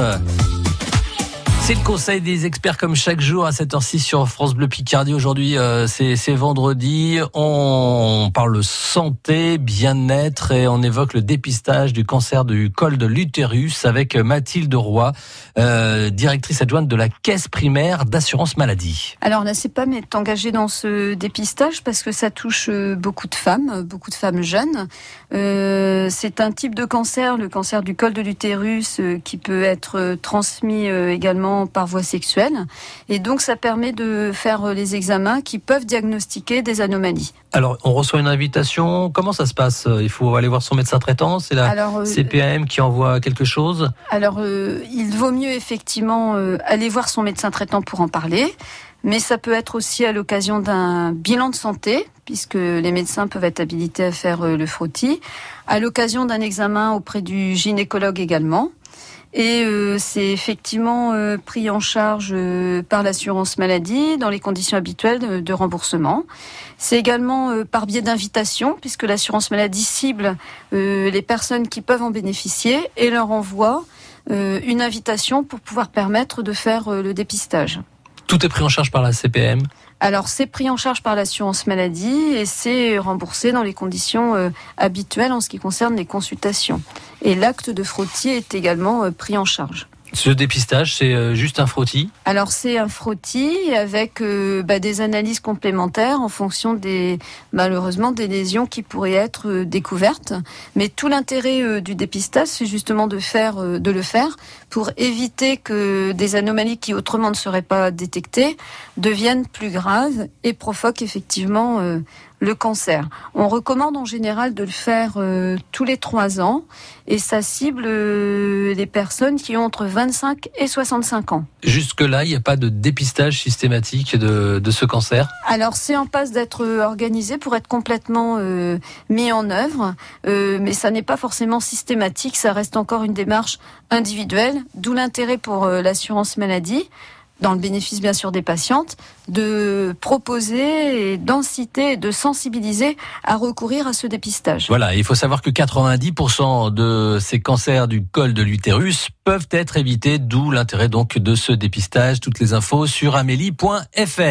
Costa. C'est le conseil des experts comme chaque jour à 7h06 sur France Bleu Picardie. Aujourd'hui, euh, c'est vendredi. On parle santé, bien-être et on évoque le dépistage du cancer du col de l'utérus avec Mathilde Roy, euh, directrice adjointe de la caisse primaire d'assurance maladie. Alors la CEPAM est engagée dans ce dépistage parce que ça touche euh, beaucoup de femmes, beaucoup de femmes jeunes. c'est un type de cancer, le cancer du col de l'utérus, qui peut être transmis également par voie sexuelle. Et donc, ça permet de faire euh, les examens qui peuvent diagnostiquer des anomalies. Alors, on reçoit une invitation. Comment ça se passe Il faut aller voir son médecin traitant? C'est la euh, CPAM qui envoie quelque chose? Alors, euh, il vaut mieux effectivement aller voir son médecin traitant pour en parler. Mais ça peut être aussi à l'occasion d'un bilan de santé, puisque les médecins peuvent être habilités à faire le frottis, à l'occasion d'un examen auprès du gynécologue également. Et euh, c'est effectivement euh, pris en charge euh, par l'assurance maladie dans les conditions habituelles de, remboursement. C'est également par biais d'invitation, puisque l'assurance maladie cible les personnes qui peuvent en bénéficier et leur envoie une invitation pour pouvoir permettre de faire le dépistage. Tout est pris en charge par la CPM alors c'est pris en charge par l'assurance maladie et c'est remboursé dans les conditions euh, habituelles en ce qui concerne les consultations. Et l'acte de frottis est également euh, pris en charge. Ce dépistage, c'est euh, juste un frottis Alors c'est un frottis avec euh, bah, des analyses complémentaires en fonction des malheureusement des lésions qui pourraient être euh, découvertes. Mais tout l'intérêt du dépistage, c'est justement de le faire pour éviter que des anomalies qui autrement ne seraient pas détectées deviennent plus graves et provoquent effectivement le cancer. On recommande en général de le faire euh, tous les trois ans et ça cible euh, les personnes qui ont entre 25 et 65 ans. Jusque-là, il n'y a pas de dépistage systématique de, ce cancer? Alors, c'est en passe d'être organisé pour être complètement euh, mis en œuvre, mais ça n'est pas forcément systématique, ça reste encore une démarche individuelle, d'où l'intérêt pour l'assurance maladie dans le bénéfice bien sûr des patientes, de proposer d'inciter de sensibiliser à recourir à ce dépistage. Voilà, il faut savoir que 90% de ces cancers du col de l'utérus peuvent être évités, d'où l'intérêt donc de ce dépistage. Toutes les infos sur amélie.fr.